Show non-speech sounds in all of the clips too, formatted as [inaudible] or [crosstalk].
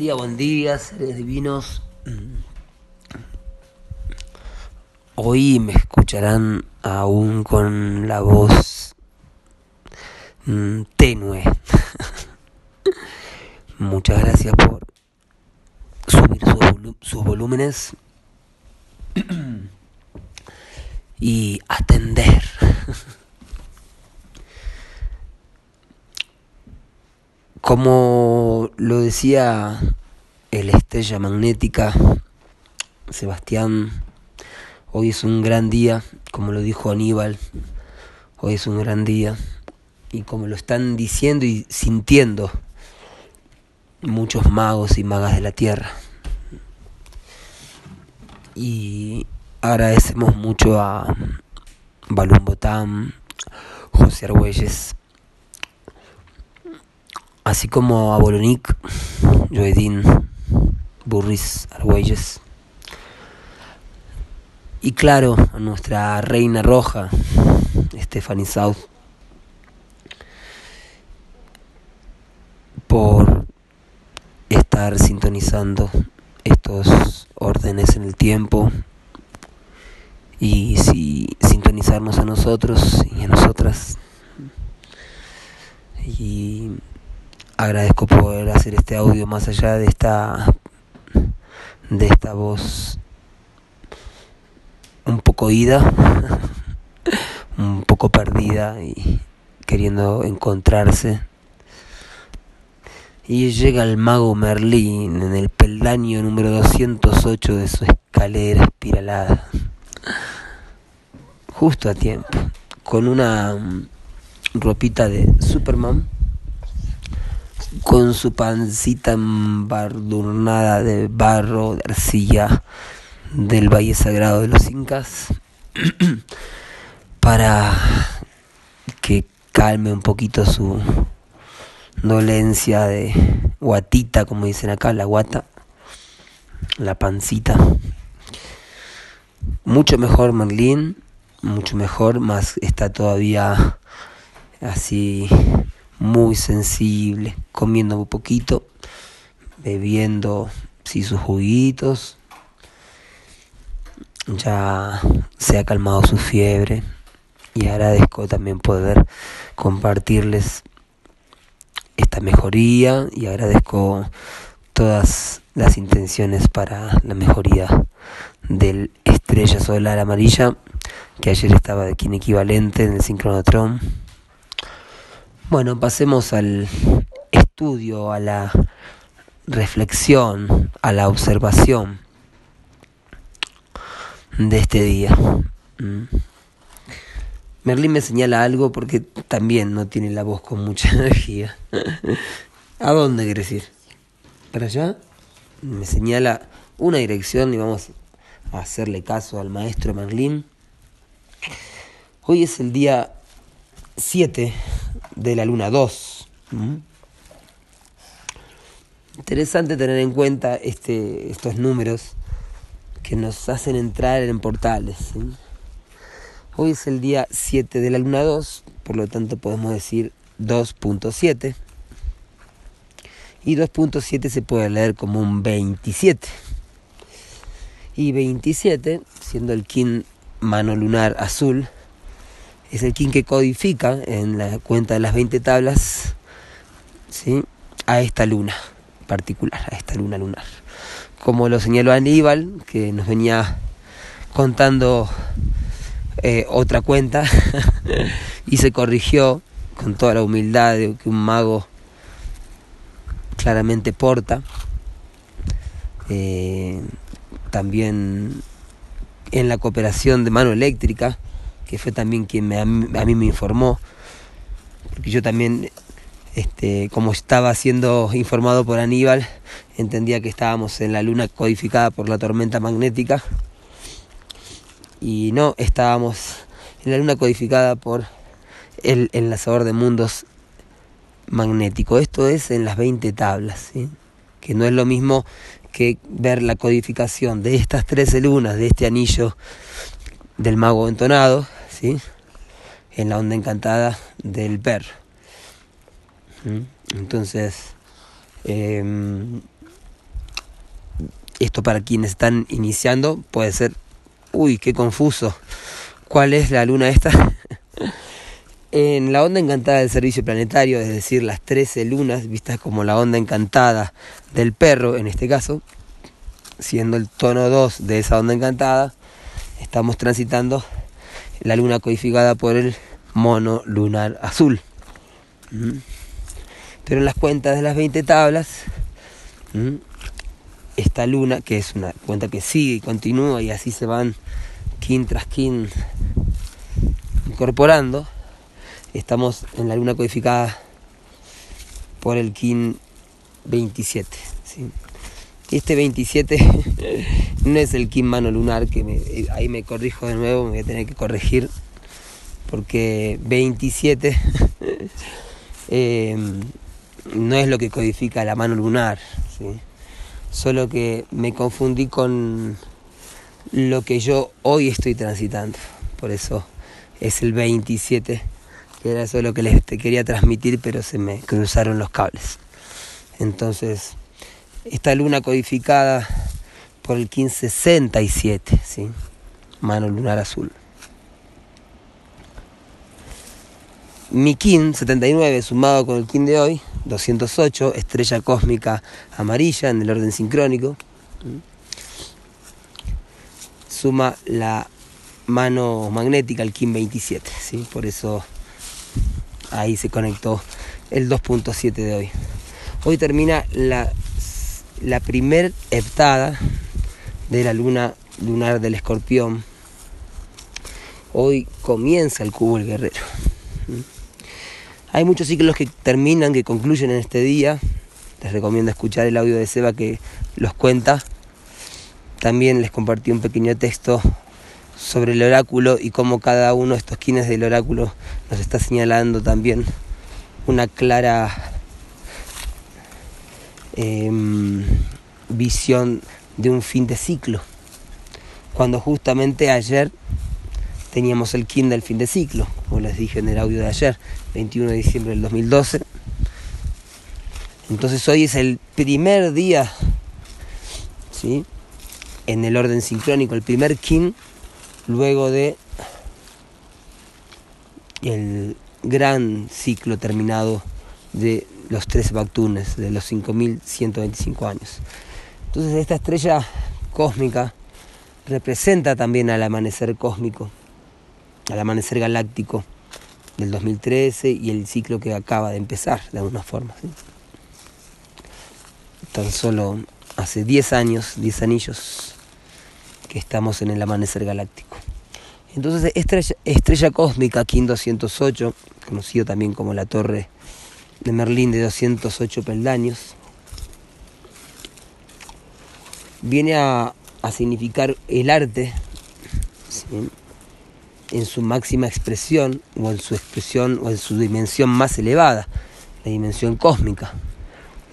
Día, buen día, seres divinos. Hoy me escucharán aún con la voz mm, tenue. [laughs] Muchas gracias por subir sus, volúmenes [clears throat] y atender. [laughs] Como lo decía el estrella magnética Sebastián, hoy es un gran día, como lo dijo Aníbal, hoy es un gran día, y como lo están diciendo y sintiendo muchos magos y magas de la tierra. Y agradecemos mucho a Balún Botán, José Argüelles, así como a Bolonic, Joedín, Burris, Argüelles. Y claro, a nuestra reina roja, Stephanie South, por estar sintonizando estos órdenes en el tiempo y si sintonizarnos a nosotros y a nosotras y agradezco poder hacer este audio más allá de esta de esta voz un poco ida [laughs] un poco perdida y queriendo encontrarse. Y llega el mago Merlín en el peldaño número 208 de su escalera espiralada. Justo a tiempo con una ropita de Superman con su pancita embardurnada de barro, de arcilla del Valle Sagrado de los Incas, [clears throat] para que calme un poquito su dolencia de guatita, como dicen acá, la guata, la pancita. Mucho mejor Merlín, mucho mejor, más está todavía así muy sensible, comiendo un poquito, bebiendo sí, sus juguitos. Ya se ha calmado su fiebre y agradezco también poder compartirles esta mejoría y agradezco todas las intenciones para la mejoría del estrella solar amarilla que ayer estaba de quien equivalente en el sincronotron bueno, pasemos al estudio, a la reflexión, a la observación de este día. Mm. Merlín me señala algo porque también no tiene la voz con mucha [laughs] energía. ¿A dónde quieres ir? ¿Para allá? Me señala una dirección y vamos a hacerle caso al maestro Merlín. Hoy es el día 7 de la luna 2. ¿Mm? Interesante tener en cuenta este, estos números que nos hacen entrar en portales. Hoy es el día 7 de la luna 2, por lo tanto podemos decir 2.7. Y 2.7 se puede leer como un 27. Y 27, siendo el kin mano lunar azul, es el kin que codifica en la cuenta de las 20 tablas ¿sí? a esta luna particular, a esta luna lunar. Como lo señaló Aníbal, que nos venía contando eh, otra cuenta [laughs] y se corrigió con toda la humildad que un mago claramente porta. Eh, también en la cooperación de mano eléctrica que fue también quien me, a, mí, me informó, porque yo también, este, como estaba siendo informado por Aníbal, entendía que estábamos en la luna codificada por la tormenta magnética, y no, estábamos en la luna codificada por el enlazador de mundos magnético. Esto es en las 20 tablas, que no es lo mismo que ver la codificación de estas 13 lunas, de este anillo del mago entonado, en la onda encantada del ver. ¿Mm? Entonces, em, esto para quienes están iniciando puede ser, uy, qué confuso. ¿Cuál es la luna esta? [laughs] en la onda encantada del servicio planetario, es decir, las 13 lunas vistas como la onda encantada del perro, en este caso, siendo el tono 2 de esa onda encantada, estamos transitando la luna codificada por el mono lunar azul. Pero en las cuentas de las 20 tablas, esta luna, que es una cuenta que sigue y continúa y así se van kin tras kin incorporando, estamos en la luna codificada por el kin 27. Este 27 [laughs] no es el kin mano lunar, que ahí me corrijo de nuevo, me voy a tener que corregir, porque 27 [laughs] eh, no es lo que codifica la mano lunar. ¿sí? solo que me confundí con lo que yo hoy estoy transitando. Por eso es el 27, que era eso lo que les quería transmitir, pero se me cruzaron los cables. Entonces, esta luna codificada por el 1567, ¿sí? mano lunar azul. Mi kin 79 sumado con el kin de hoy 208, estrella cósmica amarilla en el orden sincrónico. Suma la mano magnética, el Kim 27, ¿sí? por eso ahí se conectó el 2.7 de hoy. Hoy termina la, la primer heptada de la luna lunar del escorpión. Hoy comienza el cubo el guerrero. Hay muchos ciclos que terminan, que concluyen en este día. Les recomiendo escuchar el audio de Seba que los cuenta. También les compartí un pequeño texto sobre el oráculo y cómo cada uno de estos quines del oráculo nos está señalando también una clara em, visión de un fin de ciclo. Cuando justamente ayer teníamos el kin del fin de ciclo, como les dije en el audio de ayer, 21 de diciembre del 2012. Entonces hoy es el primer día, ¿sí? En el orden sincrónico, el primer kin, luego de el gran ciclo terminado de los tres Bactunes, de los 5125 años. Entonces esta estrella cósmica representa también al amanecer cósmico al amanecer galáctico del 2013 y el ciclo que acaba de empezar de alguna forma. Tan solo hace 10 años, 10 anillos, que estamos en el amanecer galáctico. Entonces, estrella, estrella cósmica King 208, conocido también como la torre de Merlín de 208 peldaños, viene a, a significar el arte, en su máxima expresión o en su expresión o en su dimensión más elevada, la dimensión cósmica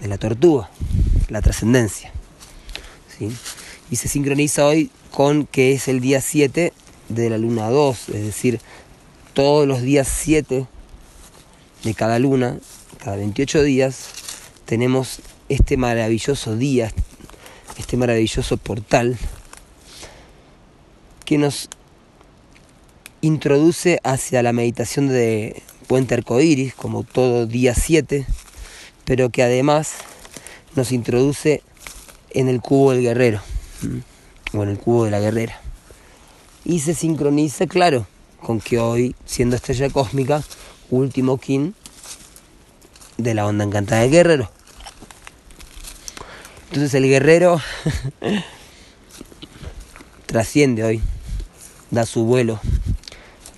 de la tortuga, la trascendencia. ¿sí? Y se sincroniza hoy con que es el día 7 de la luna 2, es decir, todos los días 7 de cada luna, cada 28 días, tenemos este maravilloso día, este maravilloso portal que nos introduce hacia la meditación de Puente Arcoíris, como todo día 7, pero que además nos introduce en el cubo del guerrero, o en el cubo de la guerrera. Y se sincroniza, claro, con que hoy, siendo estrella cósmica, último kin de la onda encantada del guerrero. Entonces el guerrero [laughs] trasciende hoy, da su vuelo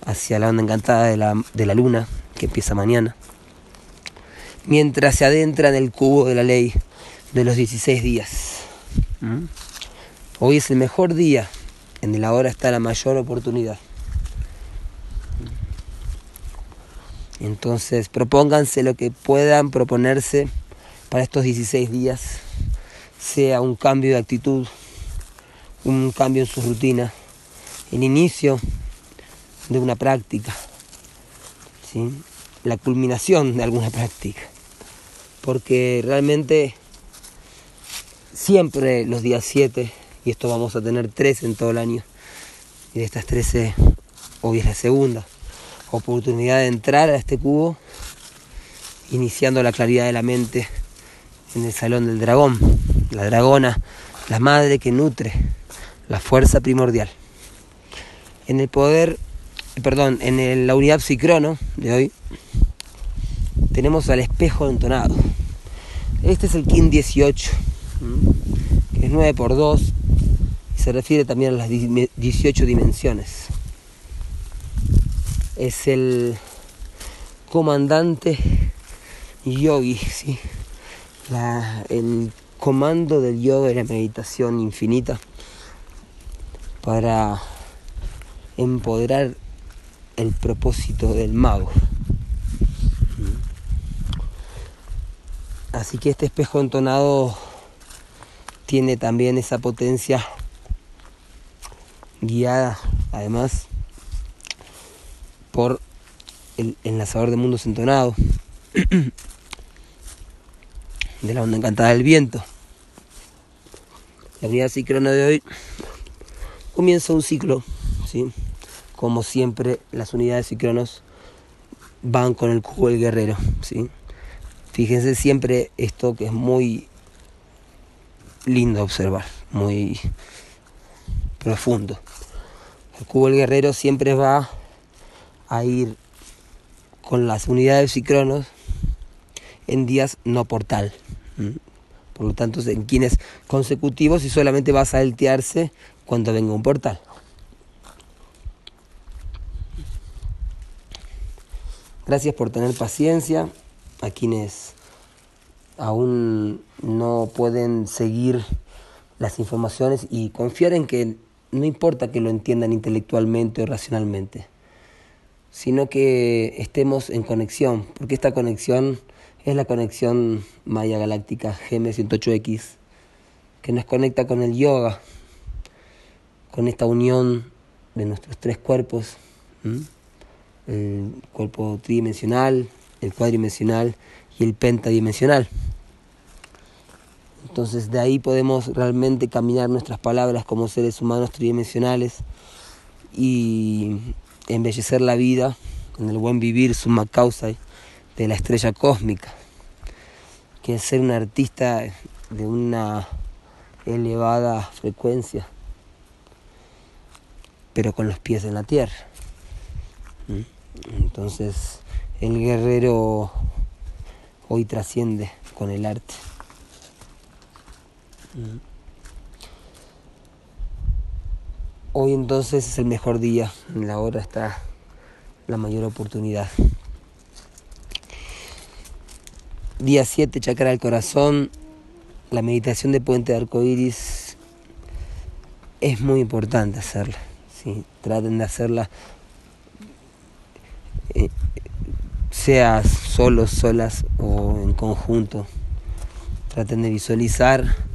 hacia la onda encantada de la, de la luna, que empieza mañana, mientras se adentra en el cubo de la ley de los 16 días. ¿Mm? Hoy es el mejor día, en el ahora está la mayor oportunidad. Entonces propónganse lo que puedan proponerse para estos 16 días, sea un cambio de actitud, un cambio en su rutina, el inicio de una práctica, ¿sí? la culminación de alguna práctica, porque realmente siempre los días 7, y esto vamos a tener 13 en todo el año. Y de estas 13, hoy es la segunda oportunidad de entrar a este cubo, iniciando la claridad de la mente en el salón del dragón, la dragona, la madre que nutre, la fuerza primordial. En el poder, perdón, en la unidad psicrono de hoy, tenemos al espejo entonado. Este es el Kin 18, que es 9 por 2 y se refiere también a las 18 dimensiones. Es el comandante yogi, ¿sí? el comando del yoga y la meditación infinita para empoderar el propósito del mago. Así que este espejo entonado tiene también esa potencia guiada además por el enlazador de mundos entonado [clears throat] de la onda encantada del viento. La unidad ciclona de hoy comienza un ciclo, ¿sí? como siempre las unidades ciclonos van con el cubo del guerrero. ¿sí? Fíjense siempre esto que es muy lindo observar, muy profundo. El cubo del guerrero siempre va a ir con las unidades ciclonos en días no portal. Por lo tanto, en quienes consecutivos y solamente va a saltearse cuando venga un portal. Gracias por tener paciencia a quienes aún no pueden seguir las informaciones y confiar en que no importa que lo entiendan intelectualmente o racionalmente, sino que estemos en conexión, porque esta conexión es la conexión Maya Galáctica GM108X, que nos conecta con el yoga, con esta unión de nuestros tres cuerpos, el cuerpo tridimensional, el cuadridimensional y el pentadimensional. Entonces de ahí podemos realmente caminar nuestras palabras como seres humanos tridimensionales y embellecer la vida con el buen vivir summa causa de la estrella cósmica, que es ser un artista de una elevada frecuencia, pero con los pies en la tierra. Entonces el guerrero hoy trasciende con el arte. ¿Mm? Hoy entonces es el mejor día, en la hora está la mayor oportunidad. Día 7, chakra del corazón. La meditación de puente de arcoíris es muy importante hacerla. Traten de hacerla, eh, sea solos, solas o en conjunto. Traten de visualizar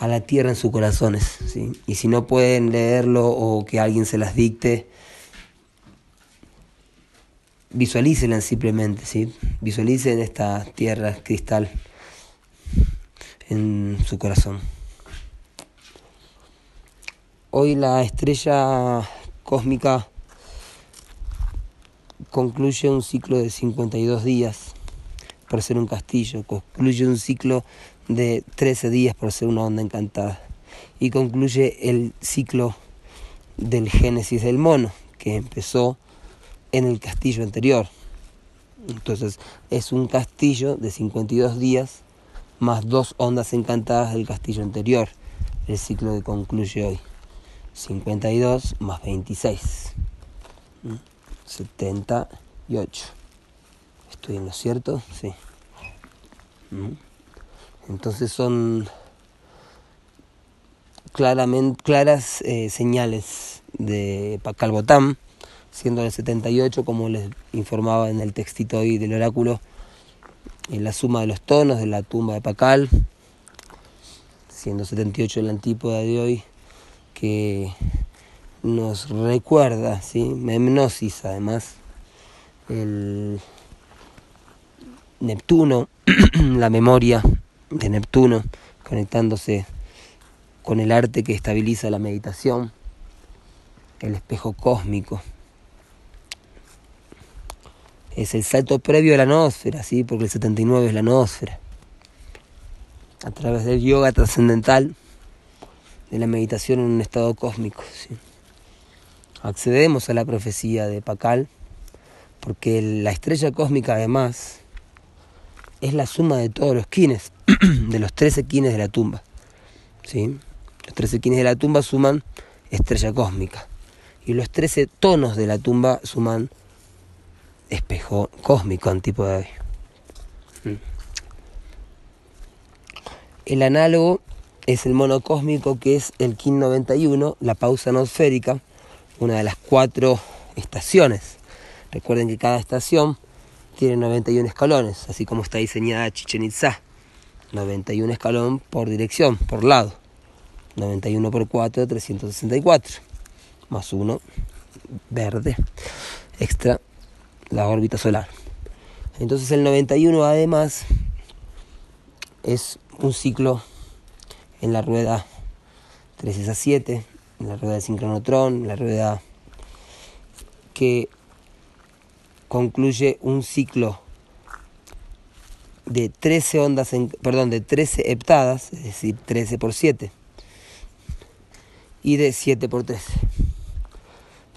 a la tierra en sus corazones. ¿sí? Y si no pueden leerlo o que alguien se las dicte, visualícenla simplemente, ¿sí? Visualicen esta tierra cristal en su corazón. Hoy la estrella cósmica concluye un ciclo de 52 días por ser un castillo, concluye un ciclo de 13 días por ser una onda encantada y concluye el ciclo del génesis del mono que empezó en el castillo anterior. Entonces es un castillo de 52 días más dos ondas encantadas del castillo anterior. El ciclo que concluye hoy. 52 más 26. 78. ¿Estoy en lo cierto? Sí. Entonces son claramente, claras eh, señales de Pacalbotán siendo el 78, como les informaba en el textito hoy del oráculo, en la suma de los tonos de la tumba de Pacal, siendo 78 la antípoda de hoy, que nos recuerda, ¿sí? Memnosis además, el Neptuno, [clears throat] la memoria de Neptuno, conectándose con el arte que estabiliza la meditación, el espejo cósmico. Es el salto previo a la noósfera, ¿sí? porque el 79 es la noósfera. A través del yoga trascendental, de la meditación en un estado cósmico. Accedemos a la profecía de Pakal, porque la estrella cósmica además es la suma de todos los kines, [clears throat] de los 13 kines de la tumba. ¿sí? Los 13 kines de la tumba suman estrella cósmica. Y los 13 tonos de la tumba suman espejo cósmico, antipo de mm. El análogo es el mono cósmico que es el KIN 91, la pausa nosférica, una de las cuatro estaciones. Recuerden que cada estación tiene 91 escalones, así como está diseñada Chichen Itza. 91 escalón por dirección, por lado. 91 por 4, 364. Más 1 verde, extra la órbita solar. Entonces el 91 además es un ciclo en la rueda 3 a 7, en la rueda de sincronotrón, en la rueda que concluye un ciclo de 13 ondas, en, perdón, de 13 heptadas, es decir, 13 por 7, y de 7 por 13.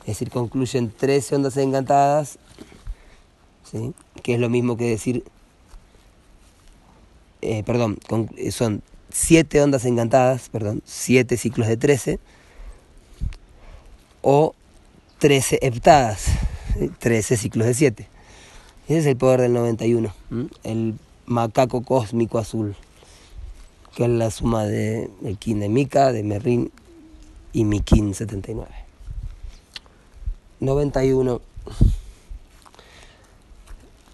Es decir, concluyen 13 ondas encantadas, ¿sí? que es lo mismo que decir, eh, perdón, son 7 ondas encantadas, perdón, 7 ciclos de 13, o 13 heptadas. 13 ciclos de 7. Ese es el poder del 91, el macaco cósmico azul, que es la suma de kin de Mika, de Merrin y mi kin 79. 91,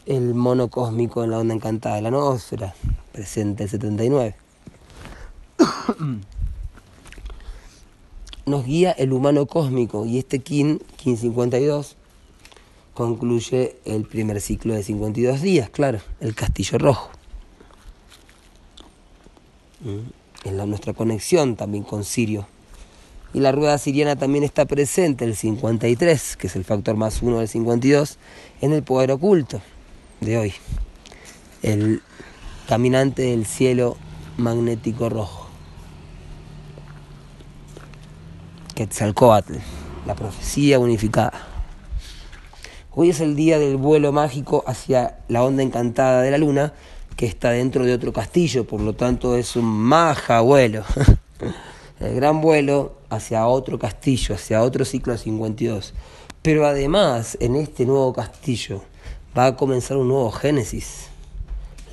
el mono cósmico en la onda encantada de la noósfera, presente el 79. Nos guía el humano cósmico y este kin, kin 52, concluye el primer ciclo de 52 días, claro, el castillo rojo. Mm, en la, nuestra conexión también con Sirio. Y la rueda siriana también está presente, el 53, que es el factor más uno del 52, en el poder oculto de hoy. El caminante del cielo magnético rojo. Quetzalcoatl, la profecía unificada. Hoy es el día del vuelo mágico hacia la onda encantada de la luna, que está dentro de otro castillo, por lo tanto es un maja vuelo. [laughs] el gran vuelo hacia otro castillo, hacia otro ciclo de 52. Pero además, en este nuevo castillo va a comenzar un nuevo génesis,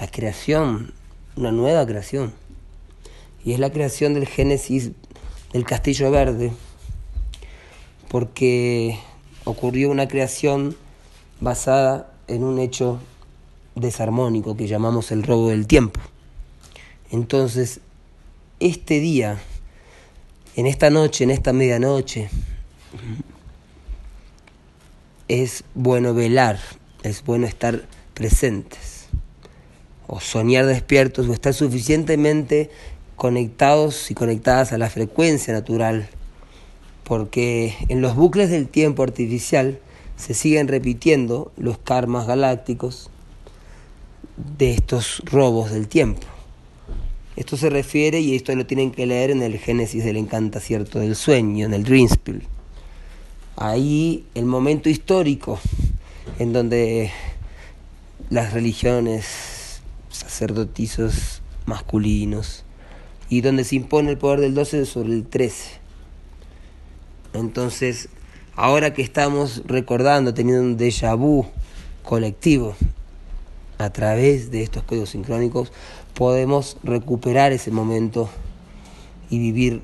la creación, una nueva creación. Y es la creación del génesis del castillo verde, porque ocurrió una creación basada en un hecho desarmónico que llamamos el robo del tiempo. Entonces, este día, en esta noche, en esta medianoche, es bueno velar, es bueno estar presentes, o soñar despiertos, o estar suficientemente conectados y conectadas a la frecuencia natural, porque en los bucles del tiempo artificial, se siguen repitiendo los karmas galácticos de estos robos del tiempo. Esto se refiere, y esto lo tienen que leer en el Génesis del Encantacierto del Sueño, en el Dreamspiel. Ahí el momento histórico en donde las religiones, sacerdotizos masculinos, y donde se impone el poder del 12 sobre el 13. Entonces, ahora que estamos recordando, teniendo un déjà vu colectivo a través de estos códigos sincrónicos, podemos recuperar ese momento y vivir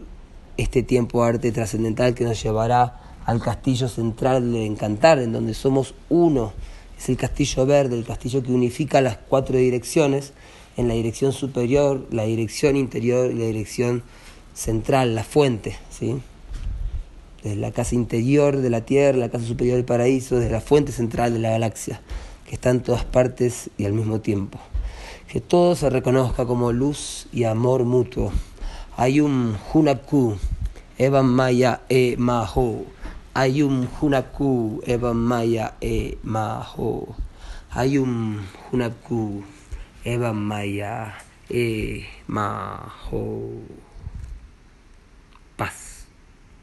este tiempo arte trascendental que nos llevará al castillo central del encantar, en donde somos uno. Es el castillo verde, el castillo que unifica las cuatro direcciones, en la dirección superior, la dirección interior y la dirección central, la fuente, ¿sí? desde la casa interior de la Tierra, la casa superior del paraíso, desde la fuente central de la galaxia, que está en todas partes y al mismo tiempo. Que todo se reconozca como luz y amor mutuo. Ayum Hunaku, Evan Maya E Maho. Ayum Hunaku, Evan Maya E Maho. Ayum Hunaku, Evan Maya E Maho.